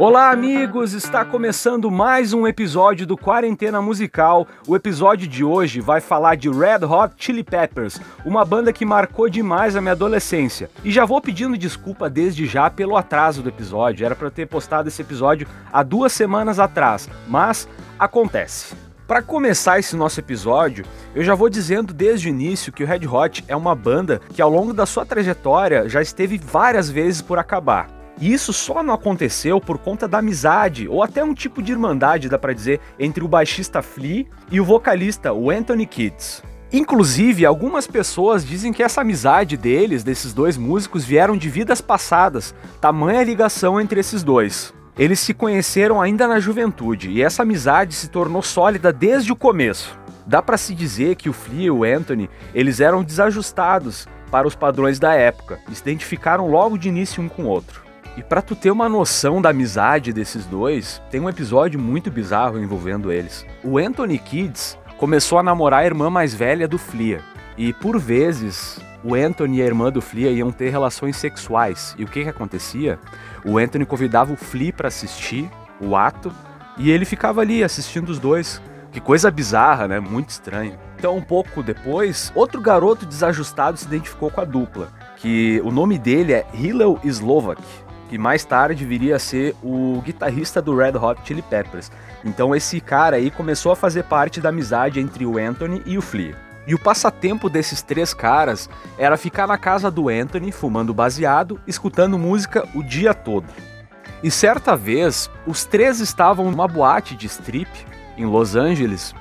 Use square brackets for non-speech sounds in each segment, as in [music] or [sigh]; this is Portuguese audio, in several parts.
Olá, amigos! Está começando mais um episódio do Quarentena Musical. O episódio de hoje vai falar de Red Hot Chili Peppers, uma banda que marcou demais a minha adolescência. E já vou pedindo desculpa desde já pelo atraso do episódio. Era para eu ter postado esse episódio há duas semanas atrás, mas acontece. Para começar esse nosso episódio, eu já vou dizendo desde o início que o Red Hot é uma banda que ao longo da sua trajetória já esteve várias vezes por acabar. E isso só não aconteceu por conta da amizade, ou até um tipo de irmandade, dá pra dizer, entre o baixista Flea e o vocalista, o Anthony Kids. Inclusive, algumas pessoas dizem que essa amizade deles, desses dois músicos, vieram de vidas passadas, tamanha ligação entre esses dois. Eles se conheceram ainda na juventude e essa amizade se tornou sólida desde o começo. Dá para se dizer que o Flea e o Anthony, eles eram desajustados para os padrões da época, e se identificaram logo de início um com o outro. E para tu ter uma noção da amizade desses dois, tem um episódio muito bizarro envolvendo eles. O Anthony Kids começou a namorar a irmã mais velha do Flea. E por vezes, o Anthony e a irmã do Flea iam ter relações sexuais. E o que que acontecia? O Anthony convidava o Flea para assistir o ato e ele ficava ali assistindo os dois. Que coisa bizarra, né? Muito estranho. Então, um pouco depois, outro garoto desajustado se identificou com a dupla, que o nome dele é Hillel Slovak que mais tarde viria a ser o guitarrista do Red Hot Chili Peppers. Então esse cara aí começou a fazer parte da amizade entre o Anthony e o Flea. E o passatempo desses três caras era ficar na casa do Anthony, fumando baseado, escutando música o dia todo. E certa vez, os três estavam numa boate de strip em Los Angeles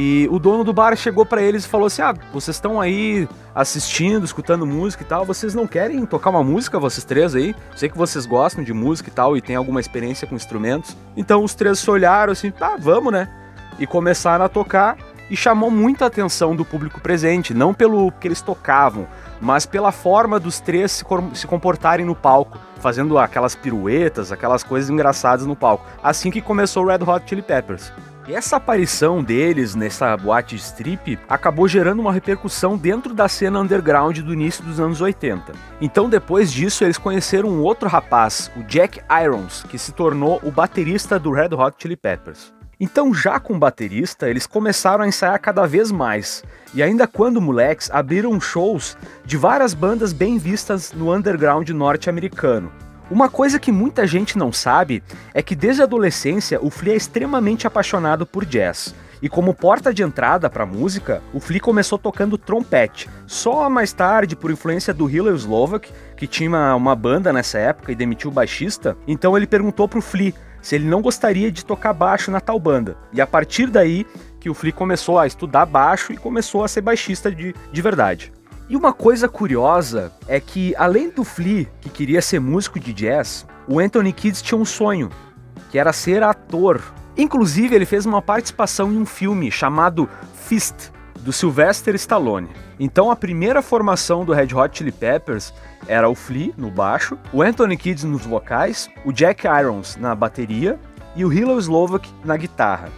e o dono do bar chegou para eles e falou assim: Ah, vocês estão aí assistindo, escutando música e tal, vocês não querem tocar uma música, vocês três aí? Sei que vocês gostam de música e tal e tem alguma experiência com instrumentos. Então os três se olharam assim: Tá, vamos, né? E começaram a tocar e chamou muita atenção do público presente, não pelo que eles tocavam, mas pela forma dos três se, comportarem no palco, fazendo aquelas piruetas, aquelas coisas engraçadas no palco. Assim que começou o Red Hot Chili Peppers. Essa aparição deles nessa boate strip acabou gerando uma repercussão dentro da cena underground do início dos anos 80. Então, depois disso, eles conheceram um outro rapaz, o Jack Irons, que se tornou o baterista do Red Hot Chili Peppers. Então, já com baterista, eles começaram a ensaiar cada vez mais. E ainda quando moleques, abriram shows de várias bandas bem vistas no underground norte-americano. Uma coisa que muita gente não sabe é que desde a adolescência o Flea é extremamente apaixonado por jazz. E como porta de entrada para a música, o Flea começou tocando trompete. Só mais tarde, por influência do Hillel Slovak, que tinha uma banda nessa época e demitiu o baixista, então ele perguntou pro Flea se ele não gostaria de tocar baixo na tal banda. E a partir daí que o Flea começou a estudar baixo e começou a ser baixista de, de verdade. E uma coisa curiosa é que, além do Flea, que queria ser músico de jazz, o Anthony Kidd tinha um sonho, que era ser ator. Inclusive, ele fez uma participação em um filme chamado Fist, do Sylvester Stallone. Então, a primeira formação do Red Hot Chili Peppers era o Flea no baixo, o Anthony Kidd nos vocais, o Jack Irons na bateria e o Hillel Slovak na guitarra.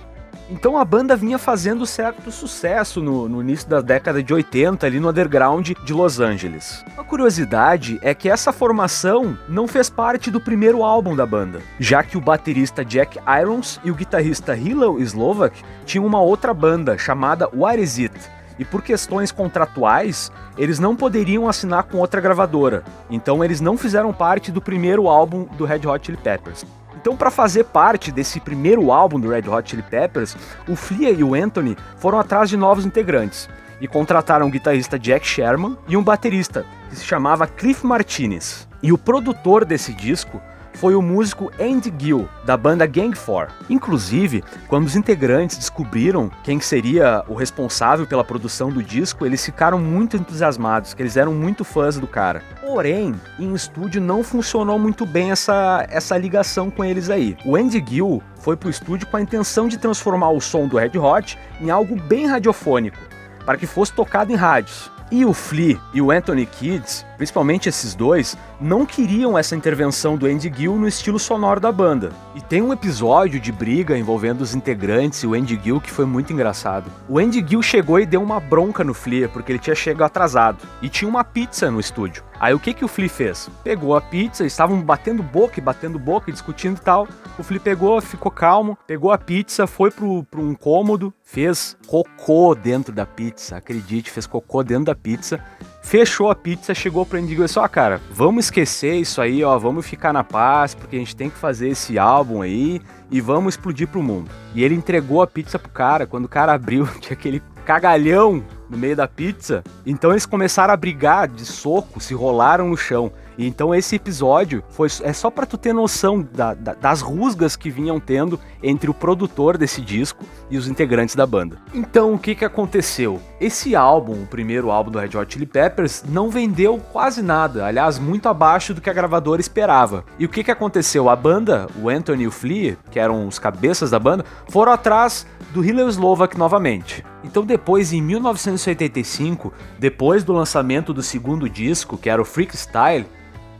Então a banda vinha fazendo certo sucesso no, no, início da década de 80, ali no underground de Los Angeles. Uma curiosidade é que essa formação não fez parte do primeiro álbum da banda, já que o baterista Jack Irons e o guitarrista Hillel Slovak tinham uma outra banda chamada What Is It? E por questões contratuais, eles não poderiam assinar com outra gravadora. Então eles não fizeram parte do primeiro álbum do Red Hot Chili Peppers. Então, para fazer parte desse primeiro álbum do Red Hot Chili Peppers, o Flea e o Anthony foram atrás de novos integrantes e contrataram o guitarrista Jack Sherman e um baterista que se chamava Cliff Martinez. E o produtor desse disco foi o músico Andy Gill, da banda Gang 4. Inclusive, quando os integrantes descobriram quem seria o responsável pela produção do disco, eles ficaram muito entusiasmados, que eles eram muito fãs do cara. Porém, em estúdio não funcionou muito bem essa, essa ligação com eles aí. O Andy Gill foi pro estúdio com a intenção de transformar o som do Red Hot em algo bem radiofônico, para que fosse tocado em rádios. E o Flea e o Anthony Kids principalmente esses dois, não queriam essa intervenção do Andy Gill no estilo sonoro da banda. E tem um episódio de briga envolvendo os integrantes e o Andy Gill que foi muito engraçado. O Andy Gill chegou e deu uma bronca no Flea porque ele tinha chegado atrasado e tinha uma pizza no estúdio. Aí o que que o Flea fez? Pegou a pizza, estavam batendo boca e batendo boca, discutindo e tal. O Flea pegou, ficou calmo, pegou a pizza, foi pro, pro um cômodo, fez cocô dentro da pizza, acredite, fez cocô dentro da pizza fechou a pizza, chegou pro Andy e disse, ó, cara, vamos esquecer isso aí, ó, vamos ficar na paz, porque a gente tem que fazer esse álbum aí e vamos explodir pro mundo. E ele entregou a pizza pro cara, quando o cara abriu, [laughs] tinha aquele cagalhão no meio da pizza. Então eles começaram a brigar de soco, se rolaram no chão. Então esse episódio foi é só para tu ter noção da, da, das rusgas que vinham tendo entre o produtor desse disco e os integrantes da banda. Então o que que aconteceu? Esse álbum, o primeiro álbum do Red Hot Chili Peppers, não vendeu quase nada, aliás muito abaixo do que a gravadora esperava. E o que que aconteceu? A banda, o Anthony e o Flea, que eram os cabeças da banda, foram atrás do Hillel Slovak novamente. Então depois, em 1985, depois do lançamento do segundo disco, que era o Freak Style,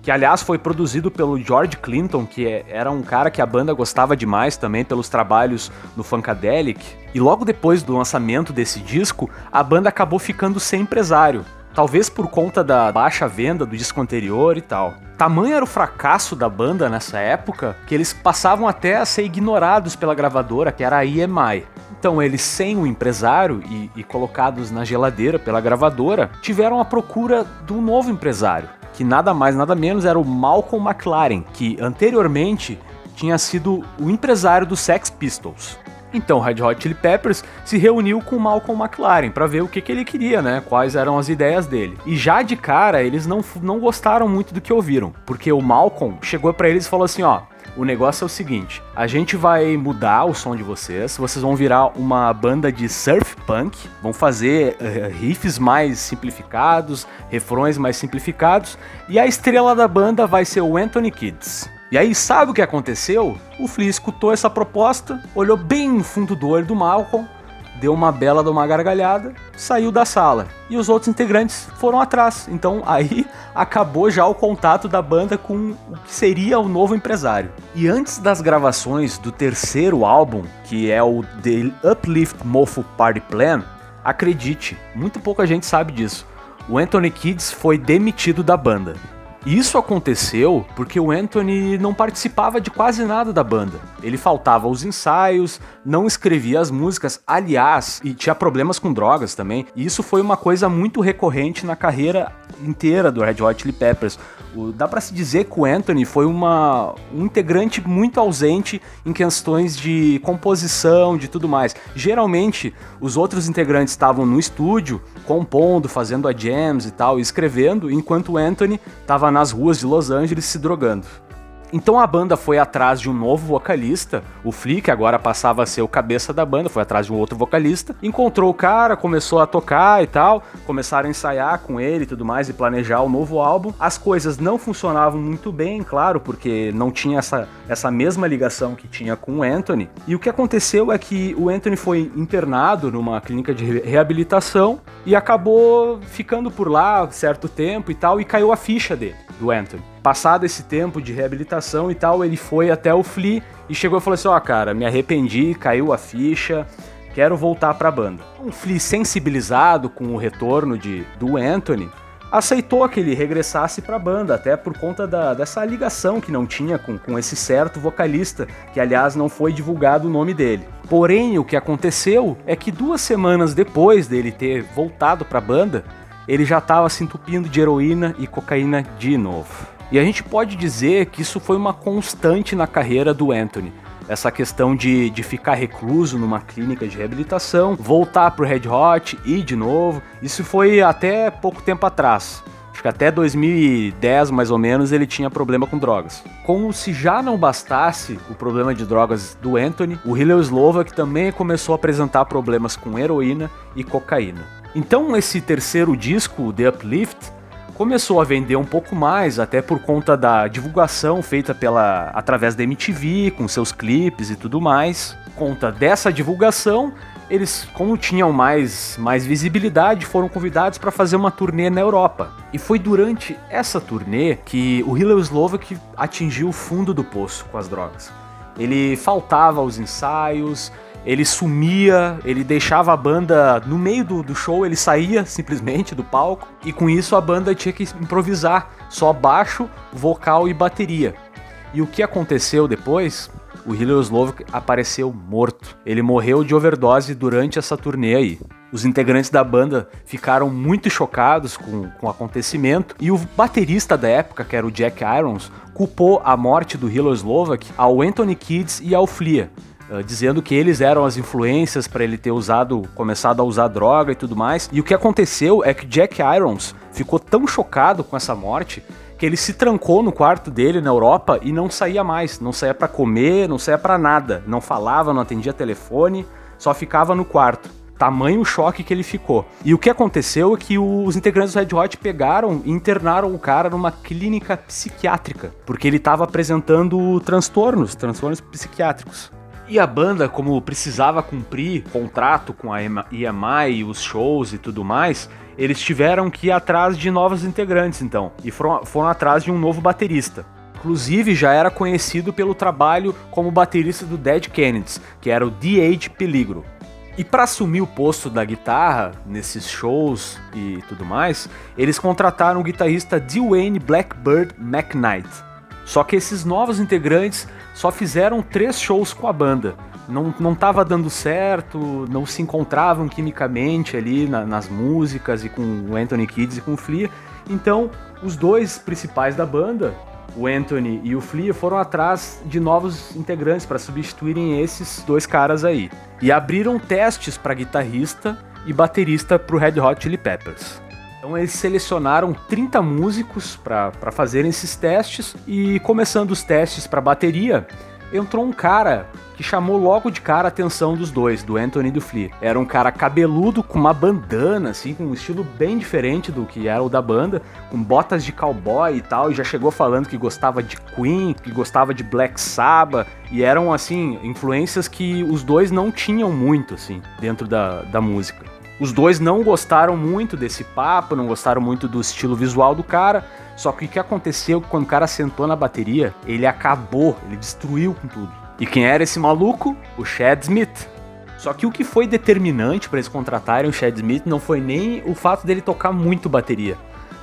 que aliás foi produzido pelo George Clinton, que é, era um cara que a banda gostava demais também pelos trabalhos no Funkadelic. E logo depois do lançamento desse disco, a banda acabou ficando sem empresário. Talvez por conta da baixa venda do disco anterior e tal. Tamanho era o fracasso da banda nessa época que eles passavam até a ser ignorados pela gravadora, que era a EMI. Então, eles, sem o empresário e, e colocados na geladeira pela gravadora, tiveram a procura de um novo empresário que nada mais nada menos era o Malcolm McLaren, que anteriormente tinha sido o empresário dos Sex Pistols. Então, Red Hot Chili Peppers se reuniu com o Malcolm McLaren para ver o que, que ele queria, né? Quais eram as ideias dele. E já de cara, eles não, não gostaram muito do que ouviram, porque o Malcolm chegou para eles e falou assim: ó, o negócio é o seguinte: a gente vai mudar o som de vocês, vocês vão virar uma banda de surf punk, vão fazer uh, riffs mais simplificados, refrões mais simplificados, e a estrela da banda vai ser o Anthony Kids. E aí, sabe o que aconteceu? O Flea escutou essa proposta, olhou bem no fundo do olho do Malcolm deu uma bela de uma gargalhada, saiu da sala. E os outros integrantes foram atrás. Então aí acabou já o contato da banda com o que seria o novo empresário. E antes das gravações do terceiro álbum, que é o The Uplift Mofo Party Plan, acredite, muito pouca gente sabe disso. O Anthony Kids foi demitido da banda. Isso aconteceu porque o Anthony não participava de quase nada da banda. Ele faltava aos ensaios, não escrevia as músicas, aliás, e tinha problemas com drogas também. E isso foi uma coisa muito recorrente na carreira inteira do Red Hot Chili Peppers. O, dá para se dizer que o Anthony foi uma, um integrante muito ausente em questões de composição, de tudo mais. Geralmente, os outros integrantes estavam no estúdio, compondo, fazendo a jams e tal, escrevendo, enquanto o Anthony estava nas ruas de Los Angeles se drogando. Então a banda foi atrás de um novo vocalista, o Flea, que agora passava a ser o cabeça da banda, foi atrás de um outro vocalista, encontrou o cara, começou a tocar e tal, começaram a ensaiar com ele e tudo mais e planejar o novo álbum. As coisas não funcionavam muito bem, claro, porque não tinha essa, essa mesma ligação que tinha com o Anthony. E o que aconteceu é que o Anthony foi internado numa clínica de reabilitação e acabou ficando por lá certo tempo e tal, e caiu a ficha dele, do Anthony. Passado esse tempo de reabilitação e tal, ele foi até o Flea e chegou e falou assim: Ó, oh, cara, me arrependi, caiu a ficha, quero voltar pra banda. O Flea, sensibilizado com o retorno de, do Anthony, aceitou que ele regressasse para a banda, até por conta da, dessa ligação que não tinha com, com esse certo vocalista, que aliás não foi divulgado o nome dele. Porém, o que aconteceu é que duas semanas depois dele ter voltado para a banda, ele já estava se entupindo de heroína e cocaína de novo. E a gente pode dizer que isso foi uma constante na carreira do Anthony. Essa questão de, de ficar recluso numa clínica de reabilitação, voltar pro Red Hot, ir de novo. Isso foi até pouco tempo atrás. Acho que até 2010, mais ou menos, ele tinha problema com drogas. Como se já não bastasse o problema de drogas do Anthony, o Hillel Slovak também começou a apresentar problemas com heroína e cocaína. Então, esse terceiro disco, The Uplift, começou a vender um pouco mais, até por conta da divulgação feita pela através da MTV, com seus clipes e tudo mais. Conta dessa divulgação eles, como tinham mais, mais visibilidade, foram convidados para fazer uma turnê na Europa. E foi durante essa turnê que o Hillel Slovak atingiu o fundo do poço com as drogas. Ele faltava aos ensaios, ele sumia, ele deixava a banda no meio do, do, show, ele saía [laughs] simplesmente do palco e com isso a banda tinha que improvisar, só baixo, vocal e bateria. E o que aconteceu depois? O Hillel Slovak apareceu morto. Ele morreu de overdose durante essa turnê aí. Os integrantes da banda ficaram muito chocados com, com o acontecimento e o baterista da época, que era o Jack Irons, culpou a morte do Hillel Slovak ao Anthony Kids e ao Flea, Uh, dizendo que eles eram as influências para ele ter usado, começado a usar droga e tudo mais. E o que aconteceu é que Jack Irons ficou tão chocado com essa morte que ele se trancou no quarto dele na Europa e não saía mais, não saía para comer, não saía para nada, não falava, não atendia telefone, só ficava no quarto. Tamanho choque que ele ficou. E o que aconteceu é que os integrantes do Red Hot pegaram e internaram o cara numa clínica psiquiátrica, porque ele estava apresentando transtornos, transtornos psiquiátricos. E a banda, como precisava cumprir contrato com a EMI, os shows e tudo mais, eles tiveram que ir atrás de novos integrantes, então, e foram, foram atrás de um novo baterista. Inclusive, já era conhecido pelo trabalho como baterista do Dead Kennedys, que era o D.H. Peligro. E para assumir o posto da guitarra nesses shows e tudo mais, eles contrataram o guitarrista Dwayne Blackbird McKnight. Só que esses novos integrantes só fizeram três shows com a banda. Não, não tava dando certo, não se encontravam quimicamente ali na, nas músicas e com o Anthony Kids e com o Flea. Então, os dois principais da banda, o Anthony e o Flea, foram atrás de novos integrantes para substituírem esses dois caras aí. E abriram testes para guitarrista e baterista para o Red Hot Chili Peppers. Então eles selecionaram 30 músicos para fazerem esses testes e começando os testes para bateria, entrou um cara que chamou logo de cara a atenção dos dois, do Anthony e do Flea. Era um cara cabeludo com uma bandana, assim, com um estilo bem diferente do que era o da banda, com botas de cowboy e tal, e já chegou falando que gostava de Queen, que gostava de Black Sabbath, e eram, assim, influências que os dois não tinham muito, assim, dentro da, da música. Os dois não gostaram muito desse papo, não gostaram muito do estilo visual do cara. Só que o que aconteceu quando o cara sentou na bateria, ele acabou, ele destruiu com tudo. E quem era esse maluco? O Chad Smith. Só que o que foi determinante para eles contratarem o Chad Smith não foi nem o fato dele tocar muito bateria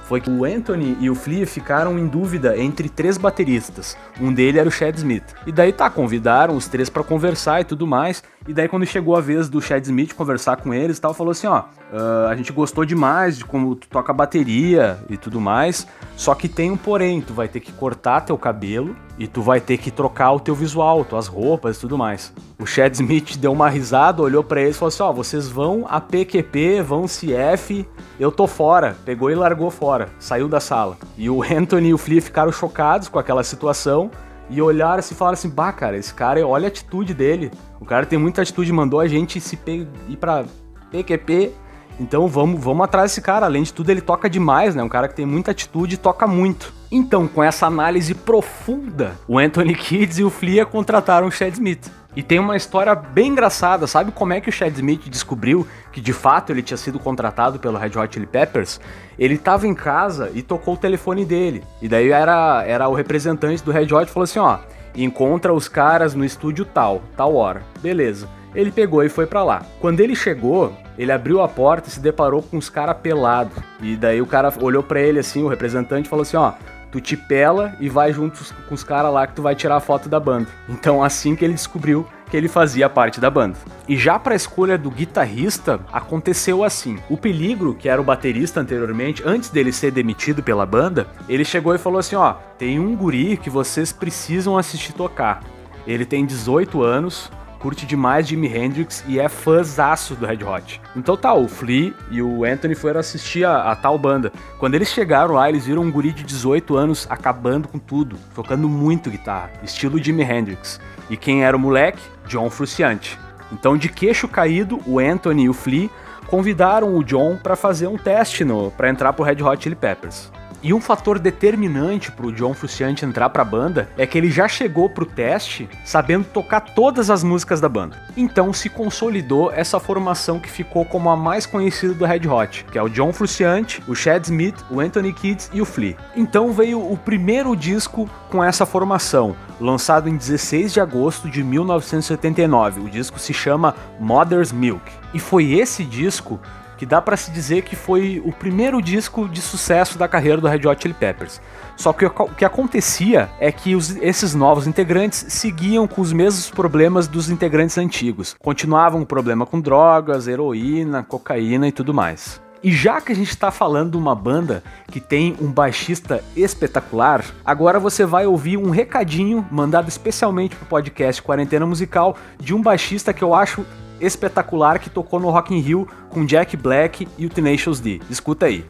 foi que o Anthony e o Flea ficaram em dúvida entre três bateristas. Um dele era o Chad Smith. E daí tá, convidaram os três para conversar e tudo mais. E daí quando chegou a vez do Chad Smith conversar com eles e tal, falou assim, ó, uh, a gente gostou demais de como tu toca bateria e tudo mais, só que tem um porém, tu vai ter que cortar teu cabelo e tu vai ter que trocar o teu visual, tuas roupas e tudo mais. O Chad Smith deu uma risada, olhou para eles e falou assim, ó, vocês vão a PQP, vão CF, eu tô fora. Pegou e largou fora, saiu da sala. E o Anthony e o Flea ficaram chocados com aquela situação e olharam assim e falaram assim: bah, cara, esse cara, olha a atitude dele. O cara tem muita atitude, mandou a gente se ir pra PQP. Então vamos, vamos atrás desse cara. Além de tudo, ele toca demais, né? Um cara que tem muita atitude e toca muito. Então, com essa análise profunda, o Anthony Kids e o Flea contrataram o Chad Smith. E tem uma história bem engraçada, sabe como é que o Chad Smith descobriu que de fato ele tinha sido contratado pelo Red Hot Chili Peppers? Ele estava em casa e tocou o telefone dele. E daí era, era o representante do Red Hot falou assim, ó, encontra os caras no estúdio tal, tal hora. Beleza. Ele pegou e foi para lá. Quando ele chegou, ele abriu a porta e se deparou com os caras pelados. E daí o cara olhou para ele assim, o representante falou assim, ó, tu te pela e vai junto com os caras lá que tu vai tirar a foto da banda. Então assim que ele descobriu que ele fazia parte da banda. E já para a escolha do guitarrista, aconteceu assim. O Peligro, que era o baterista anteriormente, antes dele ser demitido pela banda, ele chegou e falou assim: "Ó, tem um guri que vocês precisam assistir tocar. Ele tem 18 anos, curte demais Jimi Hendrix e é fãzaço do Red Hot. Então tá, o Flea e o Anthony foram assistir a, a, tal banda. Quando eles chegaram lá, eles viram um guri de 18 anos acabando com tudo, tocando muito guitarra, estilo Jimi Hendrix. E quem era o moleque? John Frusciante. Então, de queixo caído, o Anthony e o Flea convidaram o John para fazer um teste para entrar pro Red Hot Chili Peppers. E um fator determinante pro John Frusciante entrar pra banda é que ele já chegou pro teste sabendo tocar todas as músicas da banda. Então se consolidou essa formação que ficou como a mais conhecida do Red Hot, que é o John Frusciante, o Chad Smith, o Anthony Kidd e o Flea. Então veio o primeiro disco com essa formação, lançado em 16 de agosto de 1979. O disco se chama Mother's Milk. E foi esse disco que dá para se dizer que foi o primeiro disco de sucesso da carreira do Red Hot Chili Peppers. Só que o que acontecia é que os, esses novos integrantes seguiam com os mesmos problemas dos integrantes antigos. Continuavam o problema com drogas, heroína, cocaína e tudo mais. E já que a gente está falando de uma banda que tem um baixista espetacular, agora você vai ouvir um recadinho mandado especialmente pro podcast Quarentena Musical de um baixista que eu acho espetacular que tocou no Rock in Rio com Jack Black e o Tenacious D. Escuta aí.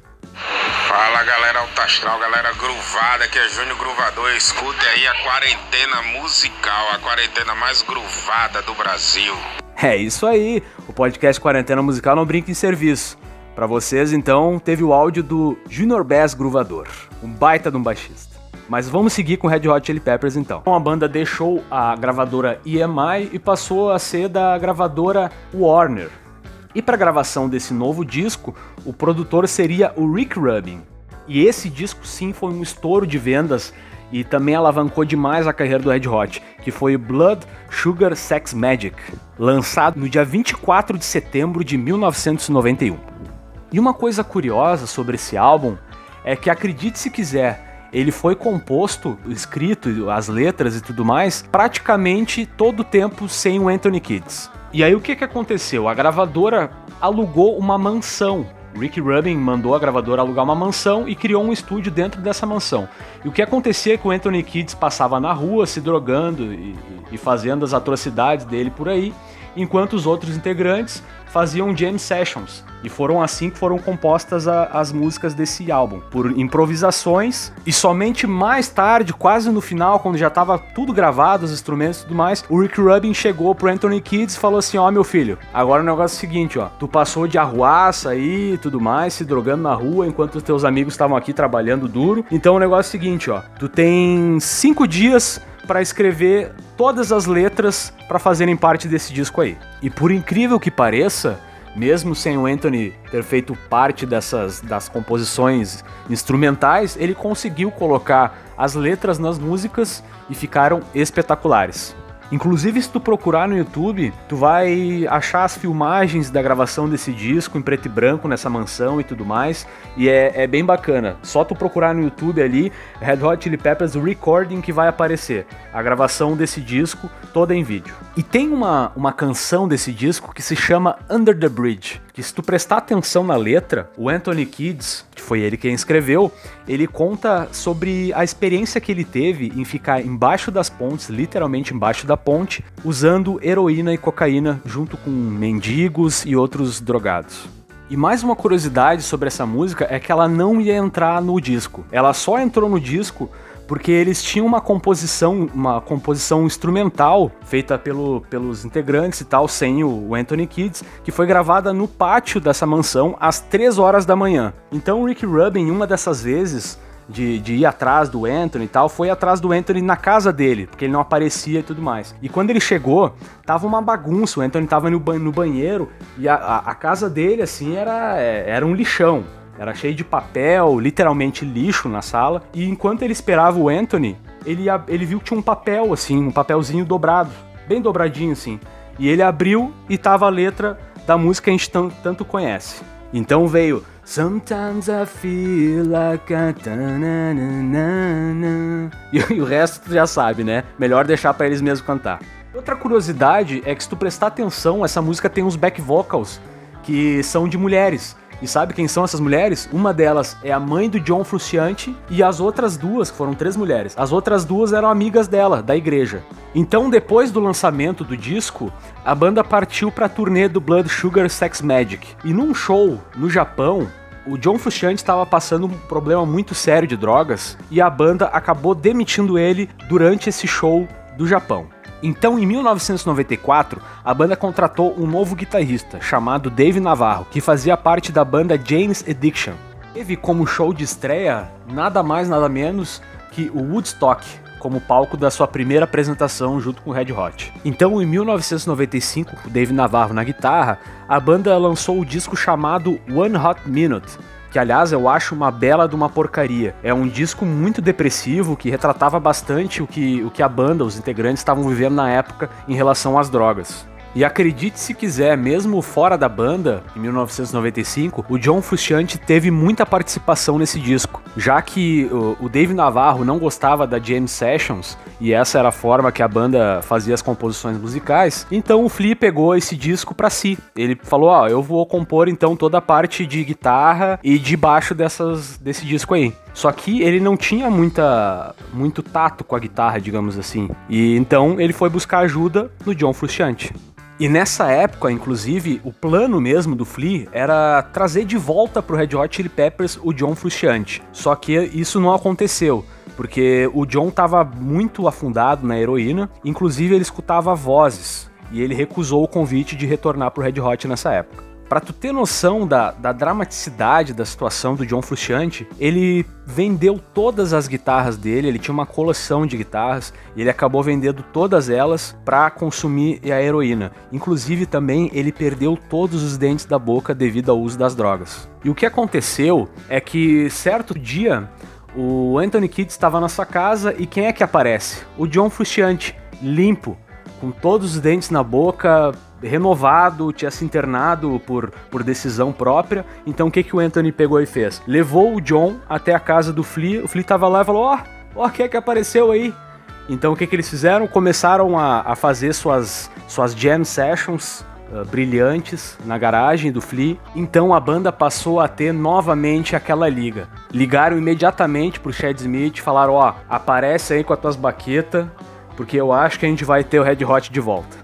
Fala galera Altastral, galera gruvada, que é Júnior Gruvador. Escute aí a quarentena musical, a quarentena mais gruvada do Brasil. É isso aí, o podcast Quarentena Musical não brinca em serviço. Para vocês, então, teve o áudio do Junior Bass Gruvador, um baita de um baixista. Mas vamos seguir com Red Hot Chili Peppers então. A banda deixou a gravadora EMI e passou a ser da gravadora Warner. E para a gravação desse novo disco, o produtor seria o Rick Rubin. E esse disco sim foi um estouro de vendas e também alavancou demais a carreira do Red Hot, que foi Blood Sugar Sex Magic, lançado no dia 24 de setembro de 1991. E uma coisa curiosa sobre esse álbum é que acredite se quiser, ele foi composto, escrito, as letras e tudo mais, praticamente todo o tempo sem o Anthony Kids. E aí o que, que aconteceu? A gravadora alugou uma mansão. Rick Rubin mandou a gravadora alugar uma mansão e criou um estúdio dentro dessa mansão. E o que acontecia é que o Anthony Kids passava na rua se drogando e, e fazendo as atrocidades dele por aí, enquanto os outros integrantes faziam jam sessions. E foram assim que foram compostas a, as músicas desse álbum, por improvisações. E somente mais tarde, quase no final, quando já estava tudo gravado, os instrumentos e tudo mais, o Rick Rubin chegou pro Anthony Kids e falou assim: Ó, oh, meu filho, agora o negócio é o seguinte, ó. Tu passou de arruaça aí e tudo mais, se drogando na rua enquanto os teus amigos estavam aqui trabalhando duro. Então o negócio é o seguinte, ó. Tu tem cinco dias para escrever todas as letras para fazerem parte desse disco aí. E por incrível que pareça, mesmo sem o Anthony ter feito parte dessas das composições instrumentais, ele conseguiu colocar as letras nas músicas e ficaram espetaculares. Inclusive, se tu procurar no YouTube, tu vai achar as filmagens da gravação desse disco em preto e branco nessa mansão e tudo mais. E é, é bem bacana. Só tu procurar no YouTube ali, Red Hot Chili Peppers Recording que vai aparecer. A gravação desse disco toda em vídeo. E tem uma, uma canção desse disco que se chama Under the Bridge. Que se tu prestar atenção na letra, o Anthony Kids, que foi ele quem escreveu, ele conta sobre a experiência que ele teve em ficar embaixo das pontes, literalmente embaixo da ponte, usando heroína e cocaína junto com mendigos e outros drogados. E mais uma curiosidade sobre essa música é que ela não ia entrar no disco. Ela só entrou no disco porque eles tinham uma composição, uma composição instrumental feita pelo, pelos integrantes e tal, sem o Anthony Kids, que foi gravada no pátio dessa mansão às 3 horas da manhã. Então o Rick Rubin, uma dessas vezes, de, de ir atrás do Anthony e tal, foi atrás do Anthony na casa dele, porque ele não aparecia e tudo mais. E quando ele chegou, tava uma bagunça, o Anthony tava no, banheiro e a, a, a, casa dele, assim, era, é, era um lixão. Era cheio de papel, literalmente lixo na sala. E enquanto ele esperava o Anthony, ele, ele viu que tinha um papel, assim, um papelzinho dobrado, bem dobradinho, assim. E ele abriu e tava a letra da música que a gente tanto conhece. Então veio Sometimes I feel like a e, e o resto tu já sabe, né? Melhor deixar para eles mesmos cantar. Outra curiosidade é que se tu prestar atenção, essa música tem uns back vocals que são de mulheres. E sabe quem são essas mulheres? Uma delas é a mãe do John Frusciante e as outras duas, que foram três mulheres, as outras duas eram amigas dela, da igreja. Então, depois do lançamento do disco, a banda partiu para a turnê do Blood Sugar Sex Magic. E num show no Japão, o John Frusciante estava passando um problema muito sério de drogas e a banda acabou demitindo ele durante esse show do Japão. Então, em 1994, a banda contratou um novo guitarrista chamado Dave Navarro, que fazia parte da banda James Addiction. teve como show de estreia nada mais nada menos que o Woodstock, como palco da sua primeira apresentação junto com o Red Hot. Então, em 1995, com Dave Navarro na guitarra, a banda lançou o disco chamado One Hot Minute, que aliás eu acho uma bela de uma porcaria. É um disco muito depressivo que retratava bastante o que, o que a banda, os integrantes estavam vivendo na época em relação às drogas. E acredite se quiser, mesmo fora da banda, em 1995, o John Frusciante teve muita participação nesse disco, já que o, Dave Navarro não gostava da Jam Sessions, e essa era a forma que a banda fazia as composições musicais, então o Flea pegou esse disco para si. Ele falou, ó, oh, eu vou compor então toda a parte de guitarra e de baixo dessas, desse disco aí. Só que ele não tinha muita, muito tato com a guitarra, digamos assim. E então ele foi buscar ajuda no John Frusciante. E nessa época, inclusive, o plano mesmo do Flea era trazer de volta pro Red Hot Chili Peppers o John Frusciante. Só que isso não aconteceu, porque o John estava muito afundado na heroína, inclusive ele escutava vozes, e ele recusou o convite de retornar pro Red Hot nessa época. Para tu ter noção da, da, dramaticidade da situação do John Frusciante, ele vendeu todas as guitarras dele, ele tinha uma coleção de guitarras, e ele acabou vendendo todas elas para consumir a heroína. Inclusive também ele perdeu todos os dentes da boca devido ao uso das drogas. E o que aconteceu é que certo dia o Anthony Kidd estava na sua casa e quem é que aparece? O John Frusciante, limpo, com todos os dentes na boca, renovado, tinha se internado por, por decisão própria. Então o que, que o Anthony pegou e fez? Levou o John até a casa do Flea, o Flea tava lá e falou: Ó, oh, ó, oh, quem é que apareceu aí? Então o que, que eles fizeram? Começaram a, a fazer suas, suas jam sessions uh, brilhantes na garagem do Flea. Então a banda passou a ter novamente aquela liga. Ligaram imediatamente pro Chad Smith falaram: Ó, oh, aparece aí com as tuas baquetas, porque eu acho que a gente vai ter o Red Hot de volta.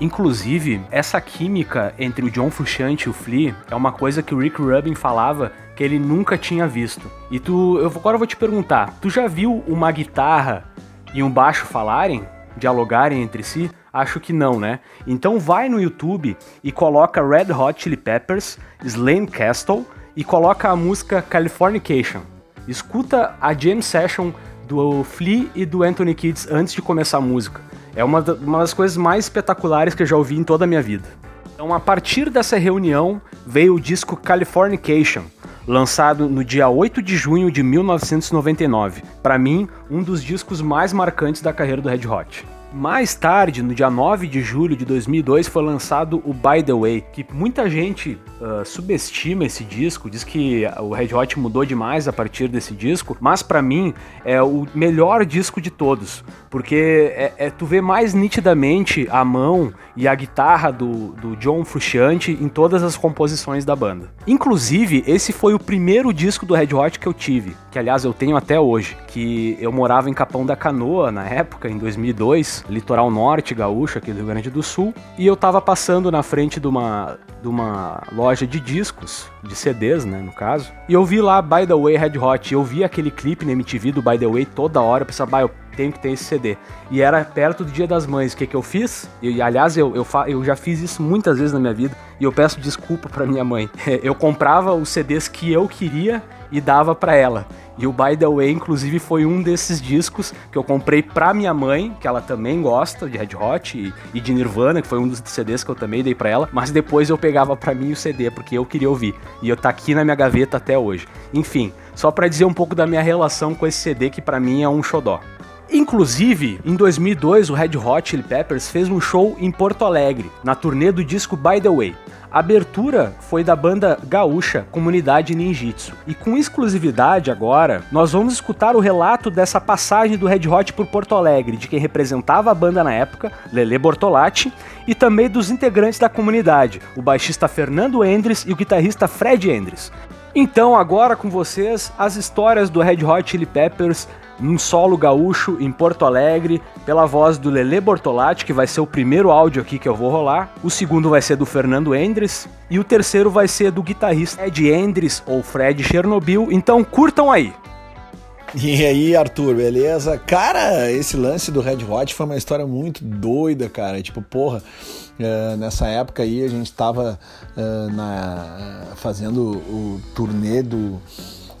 Inclusive, essa química entre o John Frusciante e o Flea é uma coisa que o Rick Rubin falava que ele nunca tinha visto. E tu, eu agora eu vou te perguntar, tu já viu uma guitarra e um baixo falarem, dialogarem entre si? Acho que não, né? Então vai no YouTube e coloca Red Hot Chili Peppers, Slane Castle e coloca a música Californication. Escuta a jam session do Flea e do Anthony Kids antes de começar a música. É uma, uma das coisas mais espetaculares que eu já ouvi em toda a minha vida. Então, a partir dessa reunião, veio o disco Californication, lançado no dia 8 de junho de 1999. Para mim, um dos discos mais marcantes da carreira do Red Hot. Mais tarde, no dia 9 de julho de 2002, foi lançado o By The Way, que muita gente uh, subestima esse disco, diz que o Red Hot mudou demais a partir desse disco, mas para mim é o melhor disco de todos, porque é, é, tu vê mais nitidamente a mão e a guitarra do, do John Frusciante em todas as composições da banda. Inclusive, esse foi o primeiro disco do Red Hot que eu tive, que aliás eu tenho até hoje, que eu morava em Capão da Canoa na época, em 2002, litoral norte gaúcho aqui do Rio Grande do Sul, e eu tava passando na frente de uma, de uma loja de discos, de CDs, né, no caso, e eu vi lá By The Way Red Hot, eu vi aquele clipe na MTV do By The Way toda hora, eu pensava, bah, eu tenho que ter esse CD. E era perto do Dia das Mães, o que que eu fiz? E, aliás, eu, eu, eu já fiz isso muitas vezes na minha vida, e eu peço desculpa para minha mãe. [laughs] Eu comprava os CDs que eu queria e dava para ela. E o By The Way, inclusive, foi um desses discos que eu comprei pra minha mãe, que ela também gosta de Red Hot e, e de Nirvana, que foi um dos CDs que eu também dei pra ela, mas depois eu pegava pra mim o CD, porque eu queria ouvir. E eu tá aqui na minha gaveta até hoje. Enfim, só para dizer um pouco da minha relação com esse CD, que para mim é um xodó. Inclusive, em 2002, o Red Hot Chili Peppers fez um show em Porto Alegre, na turnê do disco By The Way. A abertura foi da banda gaúcha Comunidade Ninjitsu. E com exclusividade agora, nós vamos escutar o relato dessa passagem do Red Hot por Porto Alegre, de quem representava a banda na época, Lele Bortolatti, e também dos integrantes da comunidade, o baixista Fernando Endres e o guitarrista Fred Endres. Então, agora com vocês, as histórias do Red Hot Chili Peppers num solo gaúcho em Porto Alegre, pela voz do Lele Bortolatti, que vai ser o primeiro áudio aqui que eu vou rolar. O segundo vai ser do Fernando Endres e o terceiro vai ser do guitarrista Ed Endres ou Fred Chernobyl. Então curtam aí. E aí, Arthur, beleza? Cara, esse lance do Red Hot foi uma história muito doida, cara. Tipo, porra, uh, nessa época aí a gente tava uh, na, fazendo o turnê do.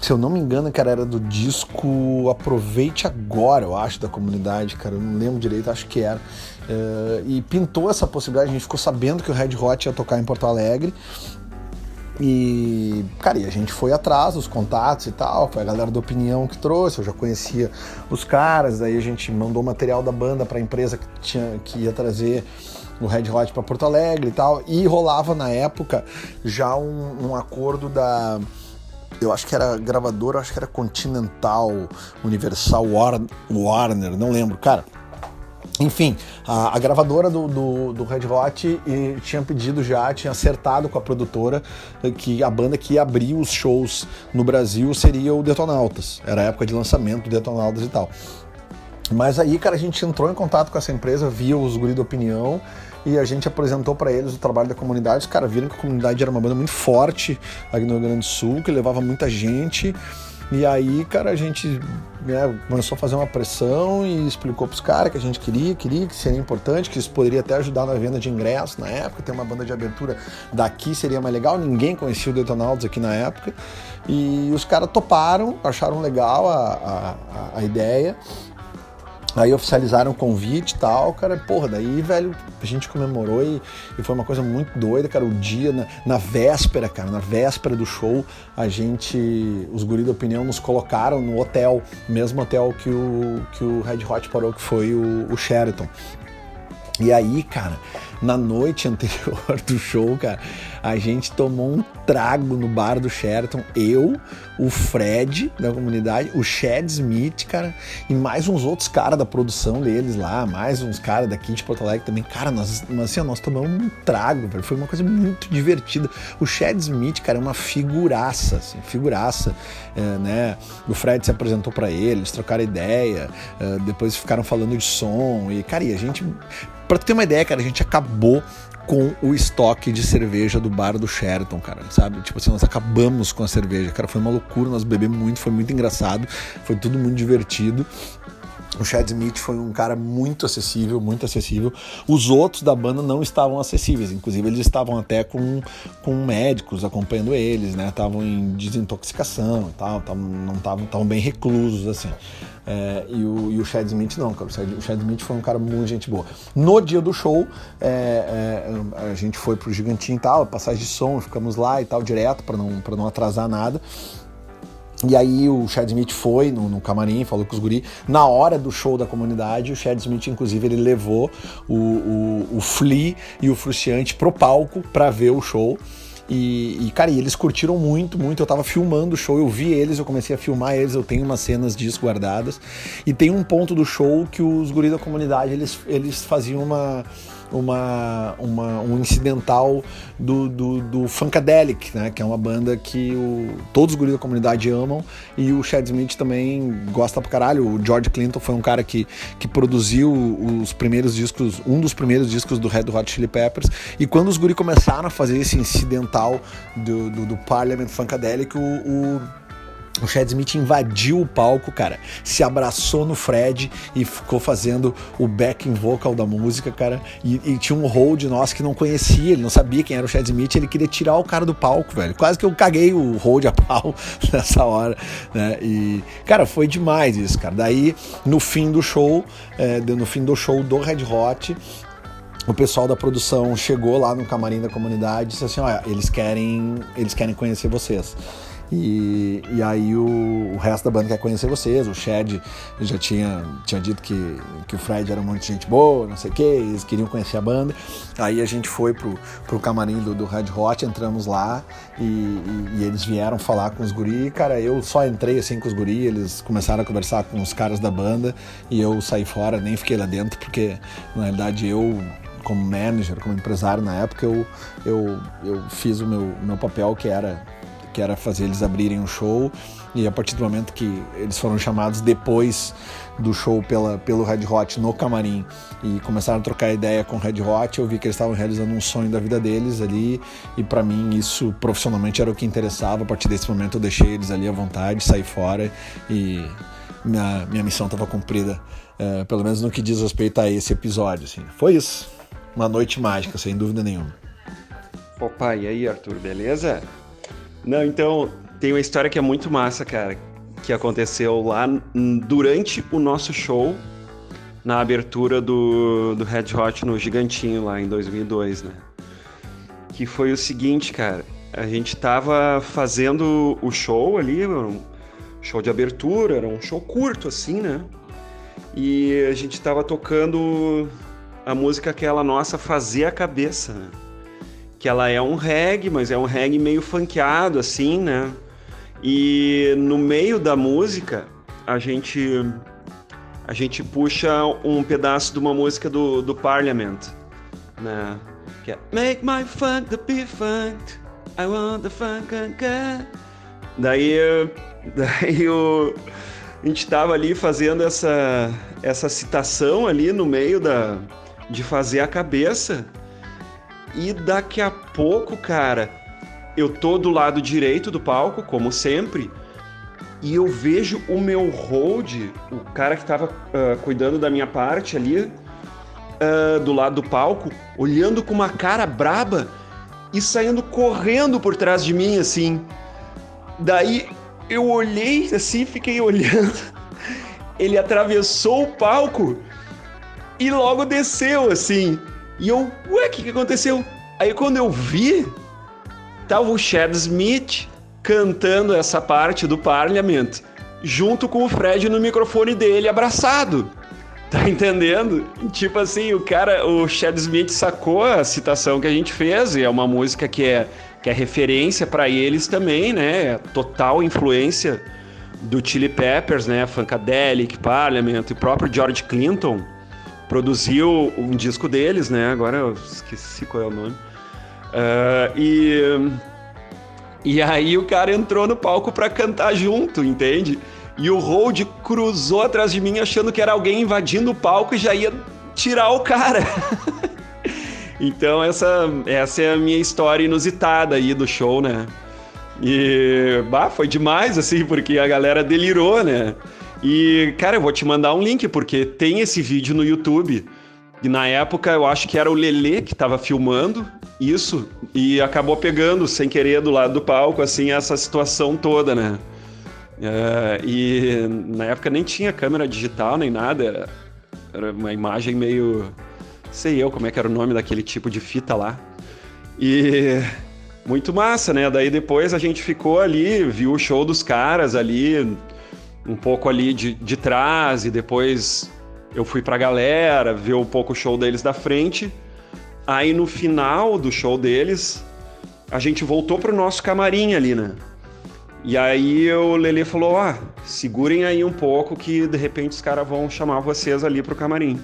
Se eu não me engano, cara, era do disco Aproveite Agora, eu acho, da comunidade, cara. Eu não lembro direito, acho que era. Uh, e pintou essa possibilidade, a gente ficou sabendo que o Red Hot ia tocar em Porto Alegre. E, cara, e a gente foi atrás dos contatos e tal, foi a galera da opinião que trouxe, eu já conhecia os caras, daí a gente mandou material da banda para a empresa que, tinha, que ia trazer o Red Hot para Porto Alegre e tal, e rolava na época já um, um acordo da eu acho que era gravadora, acho que era Continental, Universal Warner, não lembro, cara. Enfim, a, a gravadora do, do, do, Red Hot e, tinha pedido já, tinha acertado com a produtora que a banda que ia abrir os shows no Brasil seria o Detonautas. Era a época de lançamento do Detonautas e tal. Mas aí, cara, a gente entrou em contato com essa empresa, via os guri da opinião e a gente apresentou para eles o trabalho da comunidade. Os caras viram que a comunidade era uma banda muito forte aqui no Rio Grande do Sul, que levava muita gente e aí, cara, a gente né, começou a fazer uma pressão e explicou pros caras que a gente queria, queria, que seria importante, que isso poderia até ajudar na venda de ingressos na época, ter uma banda de abertura daqui seria mais legal, ninguém conhecia o Detonautas aqui na época. E os caras toparam, acharam legal a, a, a ideia Aí oficializaram o convite e tal, cara, porra, daí, velho, a gente comemorou e, e foi uma coisa muito doida, cara, o dia, na, na, véspera, cara, na véspera do show, a gente, os guris da opinião nos colocaram no hotel, mesmo hotel que o, que o Red Hot parou, que foi o, o Sheraton. E aí, cara, na noite anterior do show, cara, a gente tomou um trago no bar do Sheraton. Eu, o Fred da comunidade, o Chad Smith, cara, e mais uns outros caras da produção deles lá, mais uns caras daqui de Porto Alegre também. Cara, nós, assim, nós tomamos um trago, velho. Foi uma coisa muito divertida. O Chad Smith, cara, é uma figuraça, assim, figuraça, é, né? O Fred se apresentou para ele, eles trocaram ideia, é, depois ficaram falando de som e, cara, e a gente Pra tu ter uma ideia, cara, a gente acabou com o estoque de cerveja do bar do Sheraton, cara, sabe? Tipo assim, nós acabamos com a cerveja, cara, foi uma loucura, nós bebemos muito, foi muito engraçado, foi tudo muito divertido. O Chad Smith foi um cara muito acessível, muito acessível. Os outros da banda não estavam acessíveis, inclusive eles estavam até com, com médicos acompanhando eles, né? Estavam em desintoxicação e tal, tavam, não estavam tão bem reclusos assim. É, e, o, e o Chad Smith não, cara. O Chad Smith foi um cara muito gente boa. No dia do show, é, é, a gente foi pro Gigantinho e tal, passagem de som, ficamos lá e tal, direto, para não, pra não atrasar nada. E aí o Chad Smith foi no, no, camarim, falou com os guri. Na hora do show da comunidade, o Chad Smith, inclusive, ele levou o, o, o Flea e o Fruciante pro palco para ver o show. E, e, cara, eles curtiram muito, muito. Eu tava filmando o show, eu vi eles, eu comecei a filmar eles, eu tenho umas cenas disso guardadas. E tem um ponto do show que os guris da comunidade, eles, eles faziam uma uma, uma, um incidental do, do, do Funkadelic, né? Que é uma banda que o, todos os guris da comunidade amam e o Chad Smith também gosta pra caralho. O George Clinton foi um cara que, que produziu os primeiros discos, um dos primeiros discos do Red Hot Chili Peppers. E quando os guris começaram a fazer esse incidental do, do, do Parliament Funkadelic, o, o o Chad Smith invadiu o palco, cara, se abraçou no Fred e ficou fazendo o backing vocal da música, cara. E, e, tinha um hold nosso que não conhecia, ele não sabia quem era o Chad Smith, ele queria tirar o cara do palco, velho. Quase que eu caguei o hold a pau [laughs] nessa hora, né? E, cara, foi demais isso, cara. Daí, no fim do show, é, no fim do show do Red Hot, o pessoal da produção chegou lá no camarim da comunidade e disse assim: olha, eles querem, eles querem conhecer vocês. E, e aí o, o, resto da banda quer conhecer vocês. O Chad já tinha, tinha dito que, que o Fred era um monte de gente boa, não sei o que, eles queriam conhecer a banda. Aí a gente foi pro, pro camarim do, do Red Hot, entramos lá e, e, e eles vieram falar com os guri. Cara, eu só entrei assim com os guri, eles começaram a conversar com os caras da banda e eu saí fora, nem fiquei lá dentro, porque na realidade eu como manager, como empresário na época, eu, eu, eu fiz o meu, meu papel que era que era fazer eles abrirem o show. E a partir do momento que eles foram chamados depois do show pela, pelo Red Hot no camarim e começaram a trocar ideia com o Red Hot, eu vi que eles estavam realizando um sonho da vida deles ali. E para mim isso profissionalmente era o que interessava. A partir desse momento eu deixei eles ali à vontade, saí fora e minha, minha missão estava cumprida, é, pelo menos no que diz respeito a esse episódio. Assim. Foi isso. Uma noite mágica, sem dúvida nenhuma. Opa, e aí, Arthur, beleza? Não, então, tem uma história que é muito massa, cara, que aconteceu lá durante o nosso show, na abertura do, do Red Hot no Gigantinho, lá em 2002, né? Que foi o seguinte, cara, a gente tava fazendo o show ali, um show de abertura, era um show curto, assim, né? E a gente tava tocando a música aquela nossa Fazer a Cabeça, né? Que ela é um reggae, mas é um reggae meio funkeado, assim, né? E no meio da música, a gente a gente puxa um pedaço de uma música do, do Parliament, né? Que é Make my funk the be funk, I want the funk and. Daí, [laughs] daí o, a gente tava ali fazendo essa, essa citação ali no meio da, de fazer a cabeça e daqui a pouco, cara, eu tô do lado direito do palco, como sempre, e eu vejo o meu hold, o cara que tava uh, cuidando da minha parte ali, uh, do lado do palco, olhando com uma cara braba e saindo correndo por trás de mim, assim. Daí eu olhei assim, fiquei olhando. [laughs] Ele atravessou o palco e logo desceu, assim. E eu, ué, o que, que aconteceu? Aí quando eu vi, tava o Chad Smith cantando essa parte do Parliament, junto com o Fred no microfone dele, abraçado. Tá entendendo? Tipo assim, o cara, o Chad Smith sacou a citação que a gente fez, e é uma música que é, que é referência para eles também, né? Total influência do Chili Peppers, né? Funkadelic, Parliament, e o próprio George Clinton produziu um disco deles, né? Agora eu esqueci qual é o nome. Uh, e, e aí o cara entrou no palco para cantar junto, entende? E o Hold cruzou atrás de mim achando que era alguém invadindo o palco e já ia tirar o cara. [laughs] então essa, essa é a minha história inusitada aí do show, né? E bah, foi demais, assim, porque a galera delirou, né? E, cara, eu vou te mandar um link, porque tem esse vídeo no YouTube. E na época eu acho que era o Lele que estava filmando isso e acabou pegando sem querer do lado do palco, assim, essa situação toda, né? É, e na época nem tinha câmera digital nem nada, era, era uma imagem meio. sei eu como é que era o nome daquele tipo de fita lá. E muito massa, né? Daí depois a gente ficou ali, viu o show dos caras ali, um pouco ali de, de trás e depois eu fui pra galera ver um pouco o show deles da frente. Aí no final do show deles, a gente voltou pro nosso camarim ali, né? E aí o Lele falou: "Ah, segurem aí um pouco que de repente os caras vão chamar vocês ali pro camarim".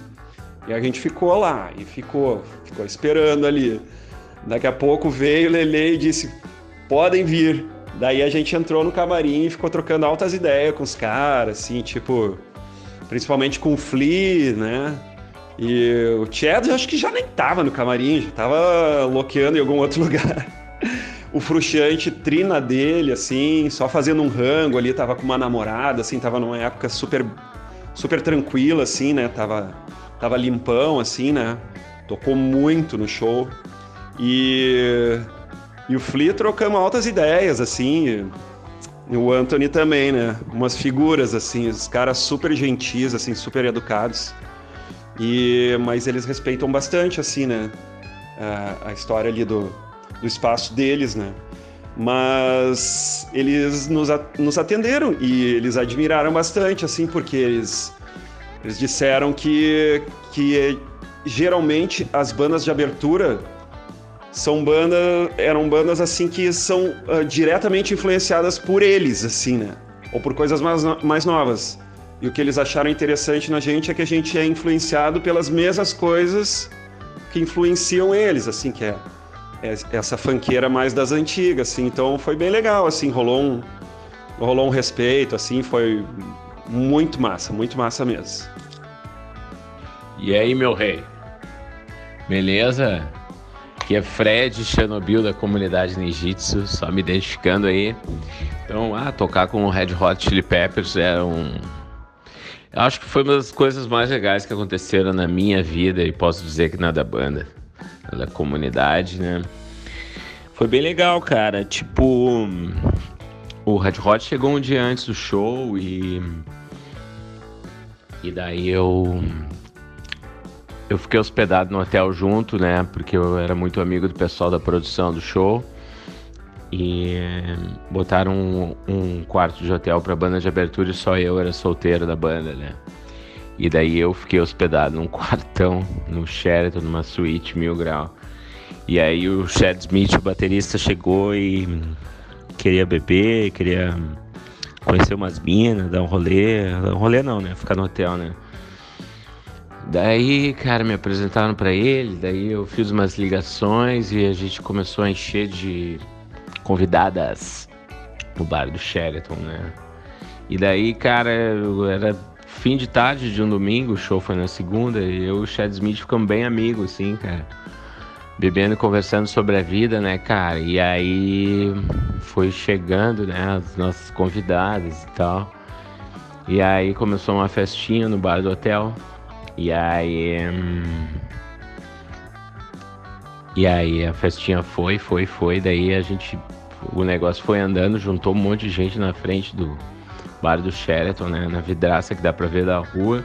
E a gente ficou lá e ficou, ficou esperando ali. Daqui a pouco veio o Lele e disse: "Podem vir". Daí a gente entrou no camarim e ficou trocando altas ideias com os caras, assim, tipo, principalmente com o Flea, né? E o Chad acho que já nem tava no camarim, já tava loqueando em algum outro [laughs] lugar. o Fruxante trina dele, assim, só fazendo um rango ali, tava com uma namorada, assim, tava numa época super, super tranquila, assim, né? Tava, tava limpão, assim, né? Tocou muito no show. E e o Flea trocamos altas ideias, assim. E o Anthony também, né? Umas figuras, assim, os caras super gentis, assim, super educados. E, mas eles respeitam bastante, assim, né? A, a história ali do, do espaço deles, né? Mas eles nos, nos atenderam e eles admiraram bastante, assim, porque eles, eles disseram que, que geralmente as bandas de abertura são bandas, eram bandas assim que são uh, diretamente influenciadas por eles, assim, né? Ou por coisas mais, mais novas. E o que eles acharam interessante na gente é que a gente é influenciado pelas mesmas coisas que influenciam eles, assim, que é, é essa fanqueira mais das antigas, assim. Então foi bem legal, assim, rolou um, rolou um respeito, assim, foi muito massa, muito massa mesmo. E aí, meu rei? Beleza? Aqui é Fred Chernobyl da comunidade Ninjitsu, só me identificando aí. Então, ah, tocar com o Red Hot Chili Peppers é um, Acho que foi uma das coisas mais legais que aconteceram na minha vida e posso dizer que na da banda, da comunidade, né? Foi bem legal, cara. Tipo, o Red Hot chegou um dia antes do show e e daí eu eu fiquei hospedado no hotel junto, né? Porque eu era muito amigo do pessoal da produção do show. E botaram um, um quarto de hotel pra banda de abertura e só eu era solteiro da banda, né? E daí eu fiquei hospedado num [laughs] quartão, no Sheraton, numa suíte mil grau. E aí o Chad Smith, o baterista, chegou e queria beber, queria conhecer umas minas, dar um rolê. Dar um rolê não, né? Ficar no hotel, né? Daí, cara, me apresentaram para ele, daí eu fiz umas ligações e a gente começou a encher de convidadas no bar do Sheraton, né? E daí, cara, era fim de tarde de um domingo, o show foi na segunda, e eu e o Chad Smith ficamos bem amigos, assim, cara. Bebendo e conversando sobre a vida, né, cara? E aí foi chegando, né, as nossas convidadas e tal. E aí começou uma festinha no bar do hotel. E aí. E aí a festinha foi, foi, foi. Daí a gente. O negócio foi andando, juntou um monte de gente na frente do bar do Sheraton, né? Na vidraça que dá pra ver da rua.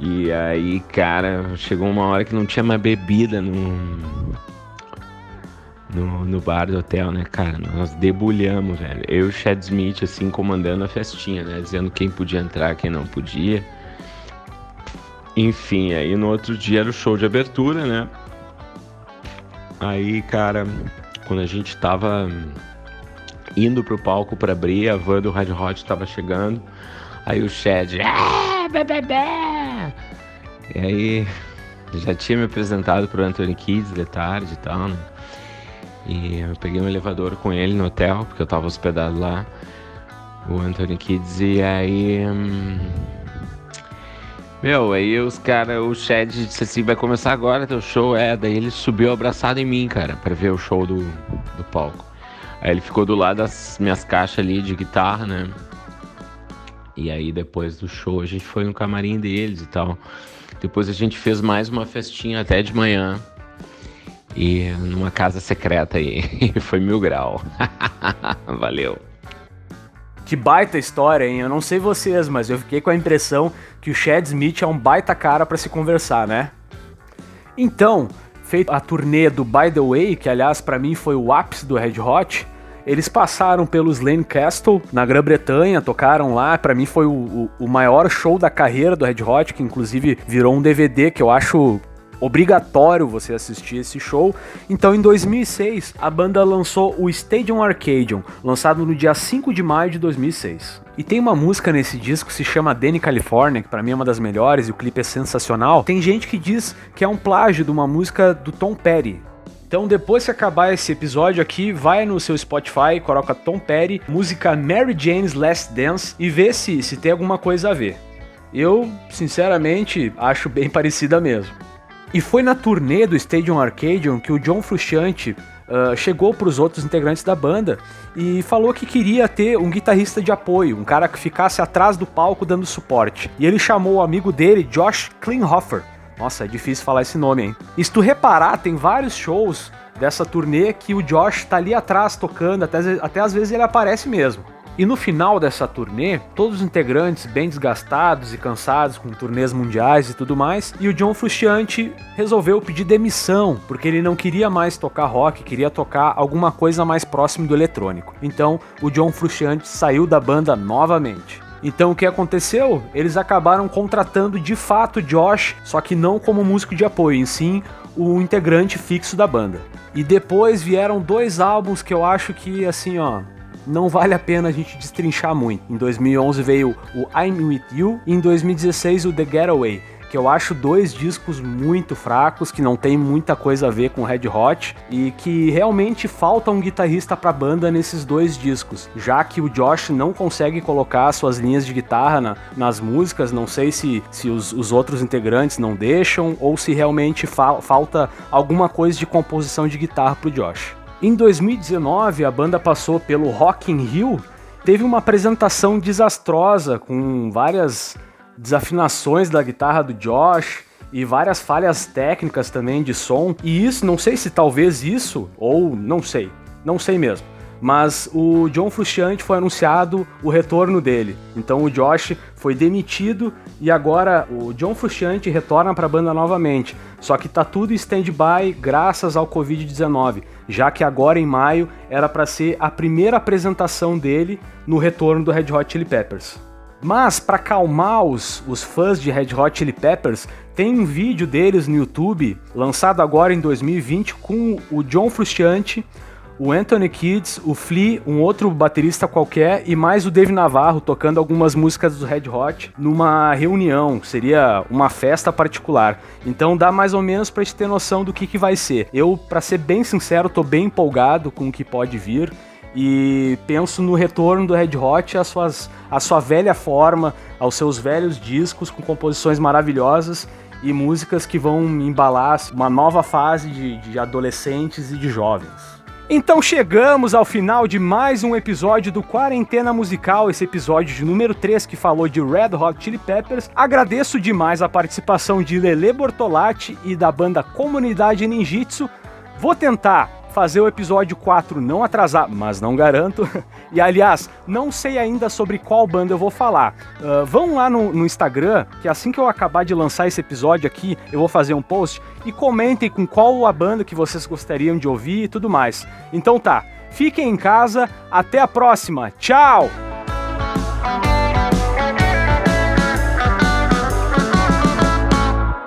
E aí, cara, chegou uma hora que não tinha mais bebida no, no, no bar do hotel, né, cara? Nós debulhamos, velho. Eu e o Chad Smith, assim, comandando a festinha, né? Dizendo quem podia entrar, quem não podia. Enfim, aí no outro dia era o show de abertura, né? Aí, cara, quando a gente tava indo pro palco para abrir, a van do Red Hot tava chegando. Aí o Chad, ah, bebê! E aí já tinha me apresentado pro Anthony Kids de tarde e tal, né? E eu peguei um elevador com ele no hotel, porque eu tava hospedado lá, o Anthony Kids, e aí. Hum, meu, aí os caras, o Chad disse assim, vai começar agora teu show, é, daí ele subiu abraçado em mim, cara, para ver o show do, do palco. Aí ele ficou do lado das minhas caixas ali de guitarra, né? E aí depois do show a gente foi no camarim deles e tal. Depois a gente fez mais uma festinha até de manhã. E numa casa secreta aí. [laughs] foi mil grau. [laughs] Valeu. Que baita história, hein? Eu não sei vocês, mas eu fiquei com a impressão que o Chad Smith é um baita cara para se conversar, né? Então, feito a turnê do By The Way, que aliás para mim foi o ápice do Red Hot, eles passaram pelos Castle na Grã-Bretanha, tocaram lá. Para mim foi o, o, o, maior show da carreira do Red Hot, que inclusive virou um DVD que eu acho obrigatório você assistir esse show. Então, em 2006, a banda lançou o Stadium Arcadium, lançado no dia 5 de maio de 2006. E tem uma música nesse disco que se chama Danny California, que para mim é uma das melhores e o clipe é sensacional. Tem gente que diz que é um plágio de uma música do Tom Petty. Então, depois que acabar esse episódio aqui, vai no seu Spotify, coloca Tom Petty, música Mary Jane's Last Dance e vê se, se tem alguma coisa a ver. Eu, sinceramente, acho bem [laughs] parecida mesmo. E foi na turnê do Stadium Arcadium que o John Frusciante uh, chegou para os outros integrantes da banda e falou que queria ter um guitarrista de apoio, um cara que ficasse atrás do palco dando suporte. E ele chamou o amigo dele, Josh Klinghoffer. Nossa, é difícil falar esse nome, hein? E se tu reparar, tem vários shows dessa turnê que o Josh tá ali atrás tocando, até, até às vezes ele aparece mesmo. E no final dessa turnê, todos os integrantes bem desgastados e cansados com turnês mundiais e tudo mais, e o John Frusciante resolveu pedir demissão, porque ele não queria mais tocar rock, queria tocar alguma coisa mais próximo do eletrônico. Então, o John Frusciante saiu da banda novamente. Então o que aconteceu? Eles acabaram contratando de fato Josh, só que não como músico de apoio, em sim o integrante fixo da banda. E depois vieram dois álbuns que eu acho que assim, ó, não vale a pena a gente destrinchar muito. Em 2011 veio o I'm With You e em 2016 o The Getaway, que eu acho dois discos muito fracos, que não tem muita coisa a ver com Red Hot e que realmente falta um guitarrista para a banda nesses dois discos, já que o Josh não consegue colocar suas linhas de guitarra na, nas músicas, não sei se, se os, os, outros integrantes não deixam ou se realmente fa falta alguma coisa de composição de guitarra pro Josh. Em 2019, a banda passou pelo Rock in Rio, teve uma apresentação desastrosa com várias desafinações da guitarra do Josh e várias falhas técnicas também de som. E isso, não sei se talvez isso, ou não sei, não sei mesmo. Mas o John Frusciante foi anunciado o retorno dele. Então o Josh foi demitido e agora o John Frusciante retorna para a banda novamente. Só que tá tudo em stand-by graças ao Covid-19, já que agora em maio era para ser a primeira apresentação dele no retorno do Red Hot Chili Peppers. Mas para acalmar os, os fãs de Red Hot Chili Peppers, tem um vídeo deles no YouTube, lançado agora em 2020, com o John Frusciante, o Anthony Kids, o Flea, um outro baterista qualquer e mais o Dave Navarro tocando algumas músicas do Red Hot numa reunião, seria uma festa particular. Então dá mais ou menos pra gente ter noção do que, que vai ser. Eu, para ser bem sincero, tô bem empolgado com o que pode vir e penso no retorno do Red Hot às suas, à sua velha forma, aos seus velhos discos com composições maravilhosas e músicas que vão embalar uma nova fase de, de adolescentes e de jovens. Então chegamos ao final de mais um episódio do Quarentena Musical, esse episódio de número 3 que falou de Red Hot Chili Peppers. Agradeço demais a participação de Lele Bortolatti e da banda Comunidade Ninjitsu. Vou tentar fazer o episódio 4 não atrasar, mas não garanto. [laughs] E aliás, não sei ainda sobre qual banda eu vou falar. Uh, vão lá no, no, Instagram, que assim que eu acabar de lançar esse episódio aqui, eu vou fazer um post e comentem com qual a banda que vocês gostariam de ouvir e tudo mais. Então tá, fiquem em casa, até a próxima, tchau!